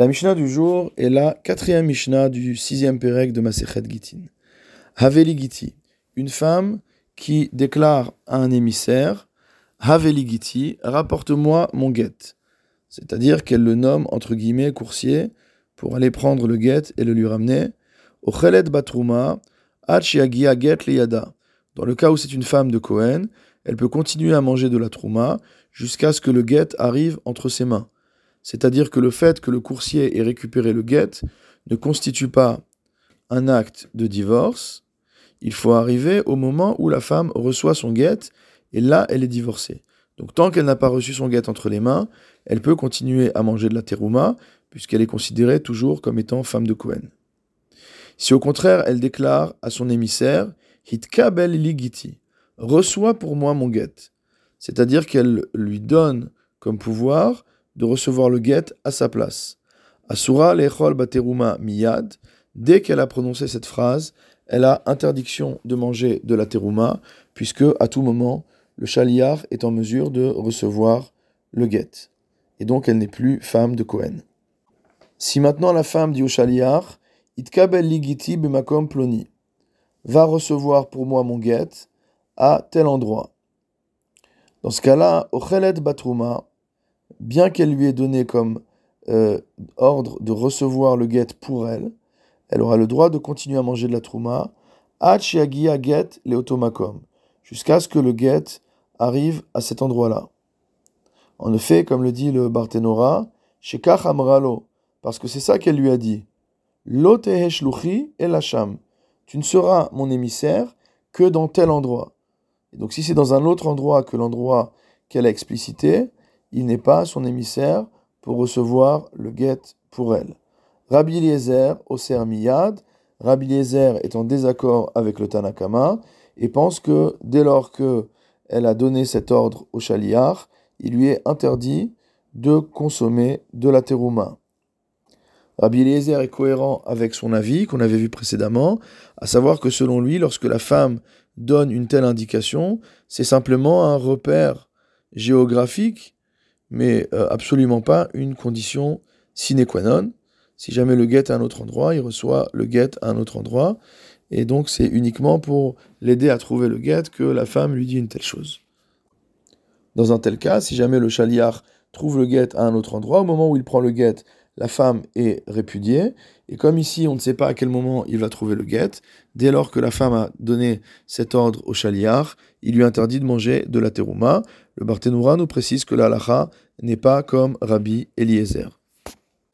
La Mishnah du jour est la quatrième Mishnah du sixième Pérec de Masechet Gitin. Haveli Giti, une femme qui déclare à un émissaire Haveli Giti, rapporte-moi mon guet. C'est-à-dire qu'elle le nomme entre guillemets coursier pour aller prendre le guet et le lui ramener. Au Chelet Batruma, Achiagia Get Liyada. Dans le cas où c'est une femme de Cohen, elle peut continuer à manger de la trouma jusqu'à ce que le guet arrive entre ses mains. C'est-à-dire que le fait que le coursier ait récupéré le guet ne constitue pas un acte de divorce. Il faut arriver au moment où la femme reçoit son guet et là, elle est divorcée. Donc tant qu'elle n'a pas reçu son guet entre les mains, elle peut continuer à manger de la terouma puisqu'elle est considérée toujours comme étant femme de Cohen. Si au contraire elle déclare à son émissaire Hitkabel ligiti, reçois pour moi mon guet, c'est-à-dire qu'elle lui donne comme pouvoir de recevoir le guet à sa place. Asura lechol bateruma miyad, dès qu'elle a prononcé cette phrase, elle a interdiction de manger de la terouma, puisque à tout moment, le chaliar est en mesure de recevoir le guet. Et donc elle n'est plus femme de Cohen. Si maintenant la femme dit au chaliar, Itkabel ploni, va recevoir pour moi mon guet à tel endroit. Dans ce cas-là, bien qu'elle lui ait donné comme euh, ordre de recevoir le guet pour elle, elle aura le droit de continuer à manger de la trouma, Achiagia get le jusqu'à ce que le guet arrive à cet endroit-là. En effet, comme le dit le Barthénora, Shekach Amralo, parce que c'est ça qu'elle lui a dit. Lo et lacham. Tu ne seras mon émissaire que dans tel endroit. Et donc si c'est dans un autre endroit que l'endroit qu'elle a explicité, il n'est pas son émissaire pour recevoir le guet pour elle. Rabbi Eliezer, Oser Miyad, Rabbi Eliezer est en désaccord avec le Tanakama et pense que dès lors que elle a donné cet ordre au Shaliar, il lui est interdit de consommer de la terouma. Rabbi Eliezer est cohérent avec son avis qu'on avait vu précédemment, à savoir que selon lui, lorsque la femme donne une telle indication, c'est simplement un repère géographique mais euh, absolument pas une condition sine qua non. Si jamais le guet à un autre endroit, il reçoit le guet à un autre endroit. Et donc c'est uniquement pour l'aider à trouver le guet que la femme lui dit une telle chose. Dans un tel cas, si jamais le chaliar trouve le guet à un autre endroit, au moment où il prend le guet, la femme est répudiée. Et comme ici, on ne sait pas à quel moment il va trouver le guet, dès lors que la femme a donné cet ordre au chaliar, il lui interdit de manger de la terouma. Le Barthénoura nous précise que la n'est pas comme Rabbi Eliezer.